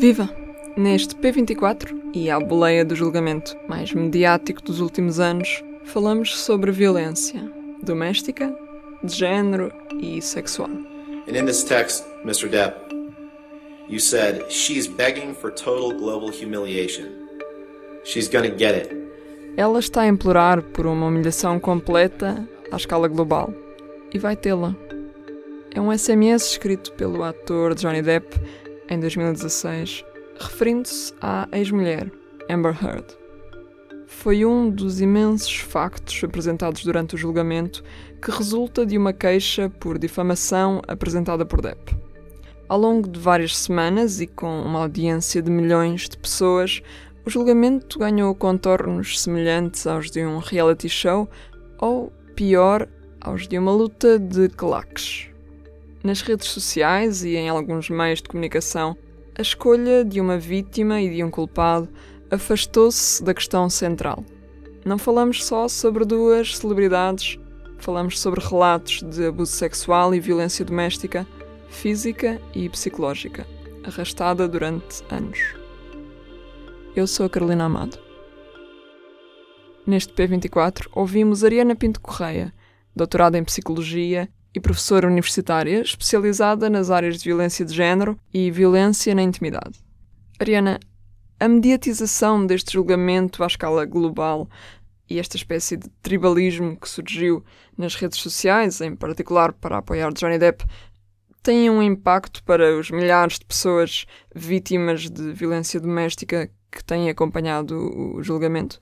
Viva! Neste P24 e à boleia do julgamento mais mediático dos últimos anos, falamos sobre violência doméstica, de género e sexual. And in this text, Mr. Depp, you said, she's begging for total global humiliation. She's gonna get it. Ela está a implorar por uma humilhação completa à escala global. E vai tê-la. É um SMS escrito pelo ator Johnny Depp em 2016, referindo-se à ex-mulher, Amber Heard. Foi um dos imensos factos apresentados durante o julgamento que resulta de uma queixa por difamação apresentada por Depp. Ao longo de várias semanas e com uma audiência de milhões de pessoas, o julgamento ganhou contornos semelhantes aos de um reality show ou, pior, aos de uma luta de claques. Nas redes sociais e em alguns meios de comunicação, a escolha de uma vítima e de um culpado afastou-se da questão central. Não falamos só sobre duas celebridades, falamos sobre relatos de abuso sexual e violência doméstica, física e psicológica, arrastada durante anos. Eu sou a Carolina Amado. Neste P24 ouvimos Ariana Pinto Correia, doutorada em Psicologia e professora universitária especializada nas áreas de violência de género e violência na intimidade. Ariana, a mediatização deste julgamento à escala global e esta espécie de tribalismo que surgiu nas redes sociais, em particular para apoiar Johnny Depp, tem um impacto para os milhares de pessoas vítimas de violência doméstica que têm acompanhado o julgamento?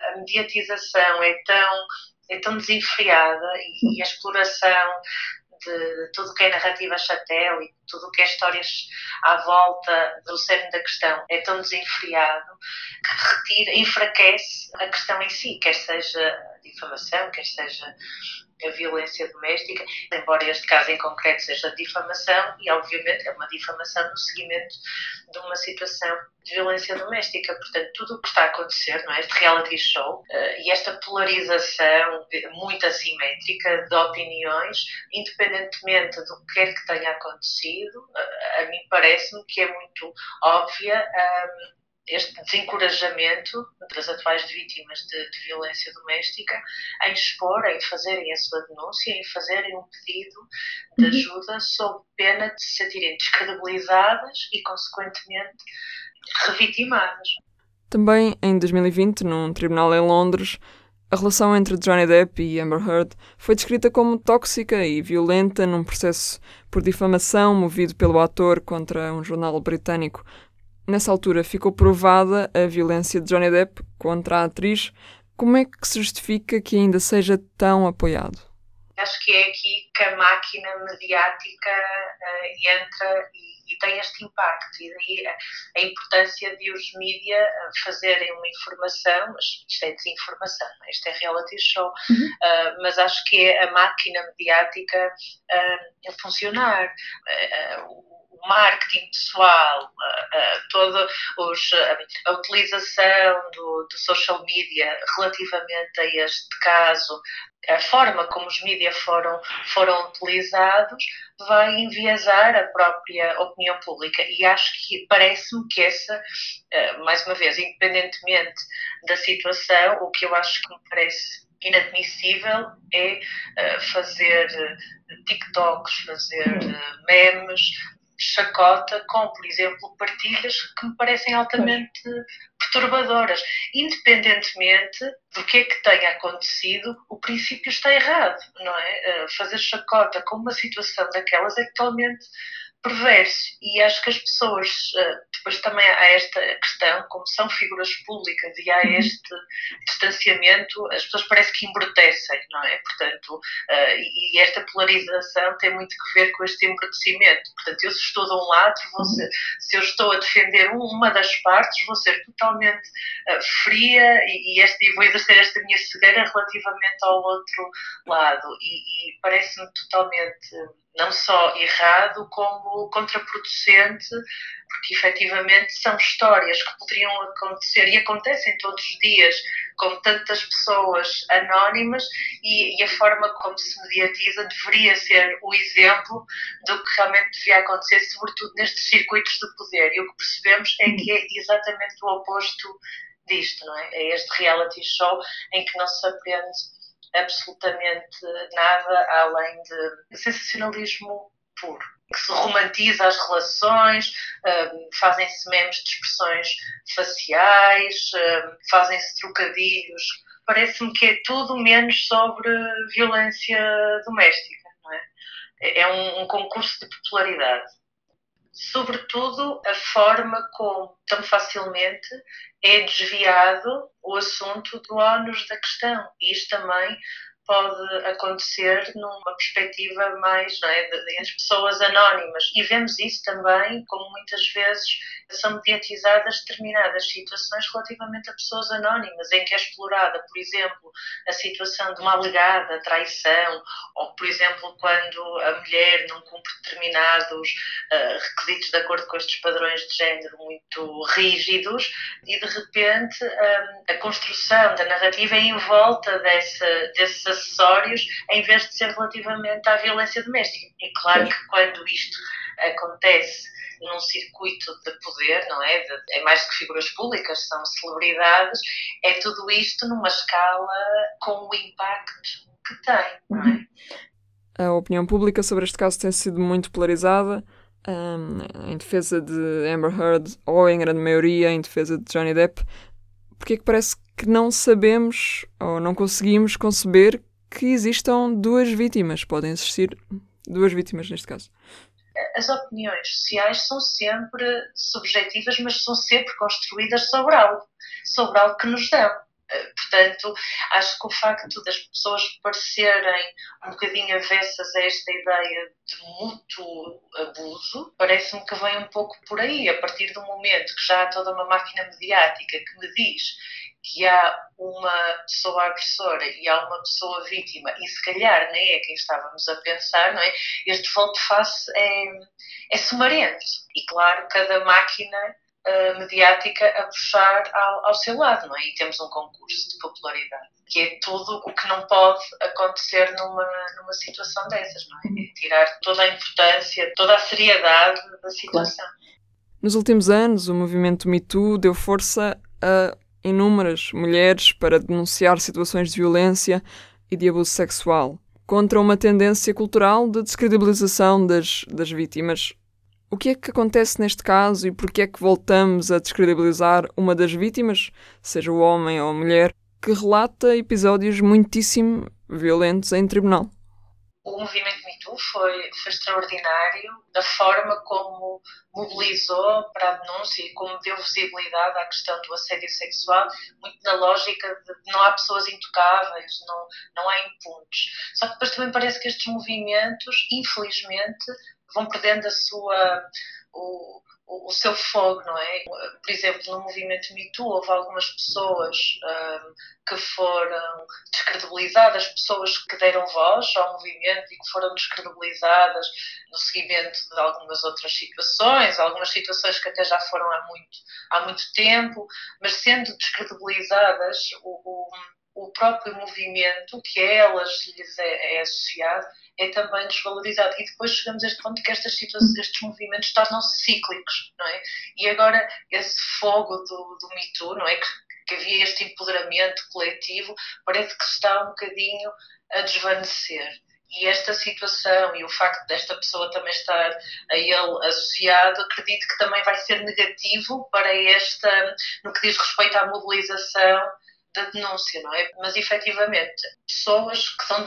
A mediatização é tão é tão desenfreada e, e a exploração de tudo que é narrativa satélite, tudo o que é histórias à volta do cerne da questão é tão desenfreado que retira, enfraquece a questão em si, quer seja difamação, quer seja a violência doméstica, embora este caso em concreto seja difamação, e obviamente é uma difamação no seguimento de uma situação de violência doméstica. Portanto, tudo o que está a acontecer, não é? este reality show uh, e esta polarização muito assimétrica de opiniões, independentemente do que quer que tenha acontecido, uh, a mim parece-me que é muito óbvia. Um, este desencorajamento das atuais vítimas de, de, violência doméstica em expor, em fazerem a sua denúncia, em fazerem um pedido de uhum. ajuda sob pena de se sentirem descredibilizadas e, consequentemente, revitimadas. Também em 2020, num tribunal em Londres, a relação entre Johnny Depp e Amber Heard foi descrita como tóxica e violenta num processo por difamação movido pelo ator contra um jornal britânico Nessa altura ficou provada a violência de Johnny Depp contra a atriz. Como é que se justifica que ainda seja tão apoiado? Acho que é aqui que a máquina mediática uh, entra e, e, tem este impacto. E daí a, importância de os mídia eh, fazerem uma informação, mas isto é desinformação, é? isto é reality show, uhum. uh, mas acho que é a máquina mediática uh, a funcionar. Uh, marketing pessoal, toda a utilização do, do, social media relativamente a este caso, a forma como os mídias foram, foram utilizados, vai enviesar a própria opinião pública. E acho que parece-me que essa, mais uma vez, independentemente da situação, o que eu acho que me parece inadmissível é fazer TikToks, fazer memes, chacota com, por exemplo, partilhas que me parecem altamente perturbadoras. Independentemente do que é que tenha acontecido, o princípio está errado, não é? Eh, fazer chacota com uma situação daquelas é totalmente perverso. E acho que as pessoas, eh, depois também há esta questão, como são figuras públicas e há uhum. este distanciamento, as pessoas parece que embrutecem, não é? Portanto, eh, e esta polarização tem muito que ver com este embrutecimento. Portanto, eu se estou de um lado, vou ser, se eu estou a defender uma das partes, vou ser totalmente eh, fria e, este, e vou exercer esta minha cegueira relativamente ao outro lado. E, e parece-me totalmente não só errado, como contraproducente, porque efetivamente são histórias que poderiam acontecer e acontecem todos os dias com tantas pessoas anónimas e, e, a forma como se mediatiza deveria ser o exemplo do que realmente devia acontecer, sobretudo nestes circuitos de poder. E o que percebemos é que é exatamente o oposto disto, não é? É este reality show em que não se aprende absolutamente nada além de sensacionalismo puro. Que se romantiza as relações, um, fazem-se memes de expressões faciais, um, fazem-se trocadilhos. Parece-me que é tudo menos sobre violência doméstica, não é? É, um concurso de popularidade sobretudo a forma como tão facilmente é desviado o assunto do ónus da questão. Isto também pode acontecer numa perspectiva mais não é, das pessoas anónimas. E vemos isso também, como muitas vezes são mediatizadas determinadas situações relativamente a pessoas anónimas, em que é explorada, por exemplo, a situação de uma alegada traição, ou, por exemplo, quando a mulher não cumpre determinados uh, requisitos de acordo com estes padrões de género muito rígidos, e de repente um, a construção da narrativa é em volta dessa, desses acessórios, em vez de ser relativamente à violência doméstica. É claro que quando isto acontece num circuito de poder, não é? De, é mais do que figuras públicas, são celebridades, é tudo isto numa escala com o impacto que tem, não é? A opinião pública sobre este caso tem sido muito polarizada. Um, em defesa de Amber Heard ou em grande maioria em defesa de Johnny Depp, porque é que parece que não sabemos ou não conseguimos conceber que existam duas vítimas. Podem existir duas vítimas neste caso as opiniões sociais são sempre subjetivas, mas são sempre construídas sobre algo, sobre algo que nos dão. Eh, portanto, acho que o facto das pessoas parecerem um bocadinho avessas a esta ideia de mútuo parece-me que vem um pouco por aí, a partir do momento que já há toda uma máquina mediática que me diz que há uma pessoa agressora e há uma pessoa vítima, e se calhar nem é quem estávamos a pensar, não é? Este volte-face é, é sumarento. E claro, cada máquina uh, mediática a puxar ao, ao, seu lado, não é? E temos um concurso de popularidade, que é tudo o que não pode acontecer numa, numa situação dessas, não é? é tirar toda a importância, toda a seriedade da situação. Claro. Nos últimos anos, o movimento Me Too deu força a inúmeras mulheres para denunciar situações de violência e de abuso sexual, contra uma tendência cultural de descredibilização das, das vítimas. O que é que acontece neste caso e por que é que voltamos a descredibilizar uma das vítimas, seja o homem ou a mulher, que relata episódios muitíssimo violentos em tribunal? o movimento MeToo foi, foi extraordinário da forma como mobilizou para a denúncia e como deu visibilidade à questão do assédio sexual, muito na lógica de não há pessoas intocáveis, não, não há impunes. Só que depois também parece que estes movimentos, infelizmente, vão perdendo a sua. O, o, seu fogo, não é? Por exemplo, no movimento Me Too houve algumas pessoas um, que foram descredibilizadas, pessoas que deram voz ao movimento e que foram descredibilizadas no seguimento de algumas outras situações, algumas situações que até já foram há muito, há muito tempo, mas sendo descredibilizadas, o, o o próprio movimento que a elas lhes é, é, associado é também desvalorizado. E depois chegamos a este ponto que estas situações, estes movimentos tornam-se cíclicos, não é? E agora esse fogo do, do Me Too, não é? Que, que havia este empoderamento coletivo, parece que está um bocadinho a desvanecer. E esta situação e o facto desta pessoa também estar a ele associado, acredito que também vai ser negativo para esta, no que diz respeito à mobilização da denúncia, não é? Mas efetivamente, pessoas que são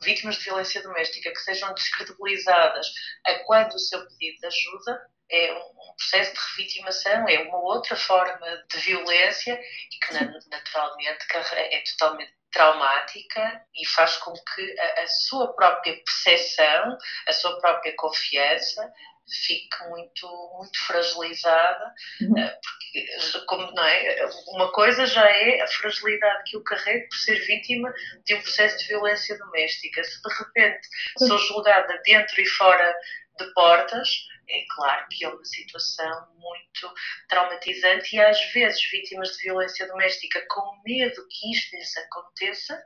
vítimas de violência doméstica, que sejam descredibilizadas a quando o seu pedido de ajuda, é um processo de revitimação, é uma outra forma de violência e que naturalmente é totalmente traumática e faz com que a, a sua própria percepção, a sua própria confiança fique muito, muito fragilizada, uhum. Eh, porque como, não é, uma coisa já é a fragilidade que eu carrego por ser vítima de um processo de violência doméstica. Se de repente uhum. sou julgada dentro e fora de portas, é claro que é uma situação muito traumatizante e às vezes vítimas de violência doméstica com medo que isto lhes aconteça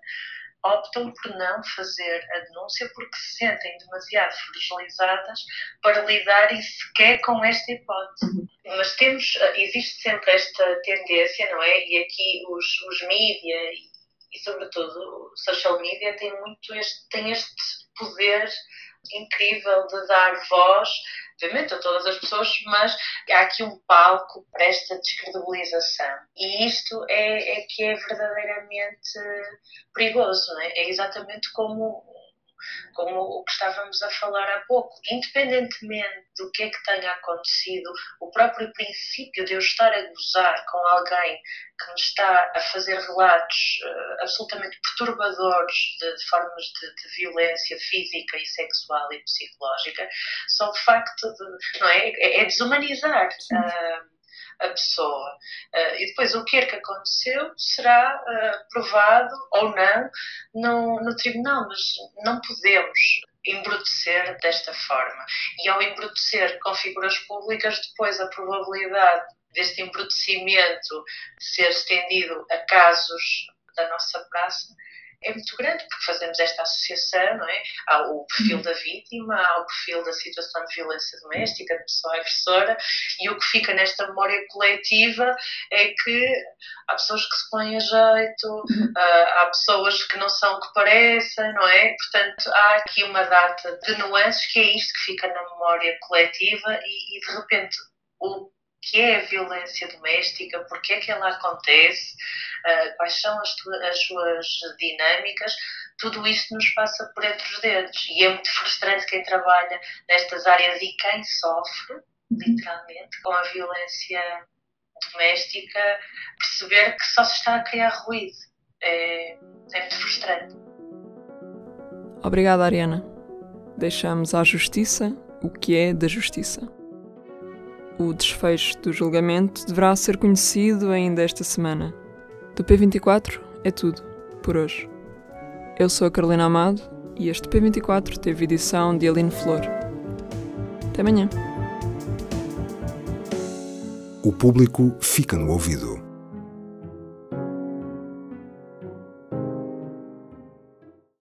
optam por não fazer a denúncia porque se sentem demasiado fragilizadas para lidarem sequer com esta hipótese. Uhum. Mas temos, existe sempre esta tendência, não é? E aqui os, os mídia e, e, sobretudo, o social media tem muito este, tem este poder incrível de dar voz obviamente, a todas as pessoas, mas há aqui um palco para esta descredibilização. E isto é, é que é verdadeiramente perigoso, não é? É exatamente como como o que estávamos a falar há pouco, independentemente do que é que tenha acontecido, o próprio princípio de eu estar a gozar com alguém que me está a fazer relatos uh, absolutamente perturbadores de, de formas de, de, violência física e sexual e psicológica, só o facto de, não é, é, é desumanizar. Uh, a pessoa. Uh, e depois o que é que aconteceu será uh, provado ou não no, no tribunal, mas não podemos embrutecer desta forma. E ao embrutecer com figuras públicas, depois a probabilidade deste embrutecimento ser estendido a casos da nossa praça é muito grande, porque fazemos esta associação, não é? Há o perfil uhum. da vítima, há o perfil da situação de violência doméstica, da pessoa agressora, e o que fica nesta memória coletiva é que há pessoas que se põem a jeito, uhum. há pessoas que não são o que parecem, não é? Portanto, há aqui uma data de nuances que é isto que fica na memória coletiva e, e de repente o que é a violência doméstica, porque é que ela acontece, uh, quais são as, as, suas dinâmicas, tudo isto nos passa por entre os dedos. E é muito frustrante quem trabalha nestas áreas e quem sofre, literalmente, com a violência doméstica, perceber que só se está a criar ruído. É, é muito frustrante. Obrigada, Ariana. Deixamos à justiça o que é da justiça. O desfecho do julgamento deverá ser conhecido ainda esta semana. Do P24 é tudo, por hoje. Eu sou a Carolina Amado e este P24 teve edição de Aline Flor. Até amanhã. O público fica no ouvido.